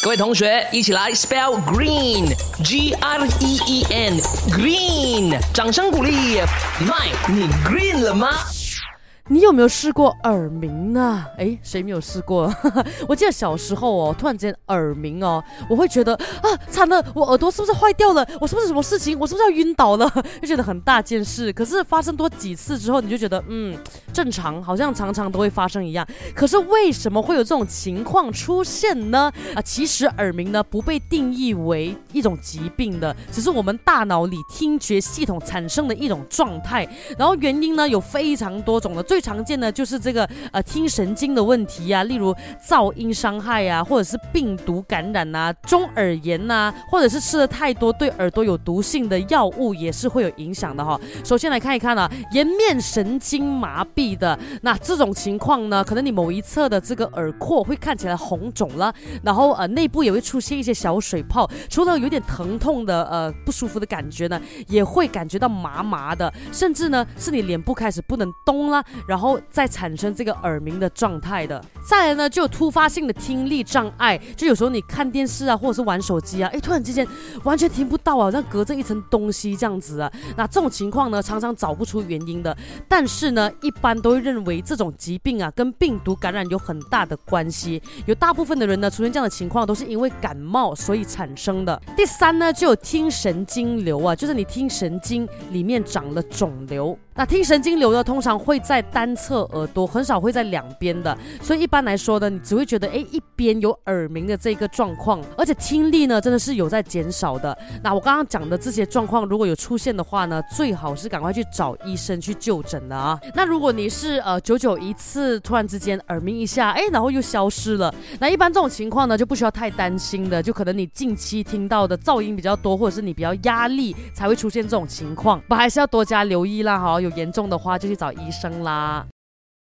各位同学，一起来 spell green，G R E E N，green，掌声鼓励。麦，你 green 了吗？你有没有试过耳鸣呢？哎，谁没有试过？我记得小时候哦，突然间耳鸣哦，我会觉得啊，惨了，我耳朵是不是坏掉了？我是不是什么事情？我是不是要晕倒了？就觉得很大件事。可是发生多几次之后，你就觉得嗯，正常，好像常常都会发生一样。可是为什么会有这种情况出现呢？啊，其实耳鸣呢不被定义为一种疾病的，只是我们大脑里听觉系统产生的一种状态。然后原因呢有非常多种的，最常见的就是这个呃听神经的问题啊，例如噪音伤害啊，或者是病毒感染呐、中耳炎呐，或者是吃了太多对耳朵有毒性的药物，也是会有影响的哈。首先来看一看啊，颜面神经麻痹的那这种情况呢，可能你某一侧的这个耳廓会看起来红肿了，然后呃内部也会出现一些小水泡，除了有点疼痛的呃不舒服的感觉呢，也会感觉到麻麻的，甚至呢是你脸部开始不能动了。然后再产生这个耳鸣的状态的，再来呢就有突发性的听力障碍，就有时候你看电视啊，或者是玩手机啊，哎，突然之间完全听不到啊，好像隔着一层东西这样子啊。那这种情况呢，常常找不出原因的，但是呢，一般般都会认为这种疾病啊跟病毒感染有很大的关系。有大部分的人呢出现这样的情况都是因为感冒所以产生的。第三呢就有听神经瘤啊，就是你听神经里面长了肿瘤。那听神经瘤呢，通常会在单侧耳朵，很少会在两边的，所以一般来说呢，你只会觉得哎一边有耳鸣的这个状况，而且听力呢真的是有在减少的。那我刚刚讲的这些状况如果有出现的话呢，最好是赶快去找医生去就诊的啊。那如果你是呃久久一次突然之间耳鸣一下，哎然后又消失了，那一般这种情况呢就不需要太担心的，就可能你近期听到的噪音比较多，或者是你比较压力才会出现这种情况，不还是要多加留意啦哈。严重的话就去找医生啦。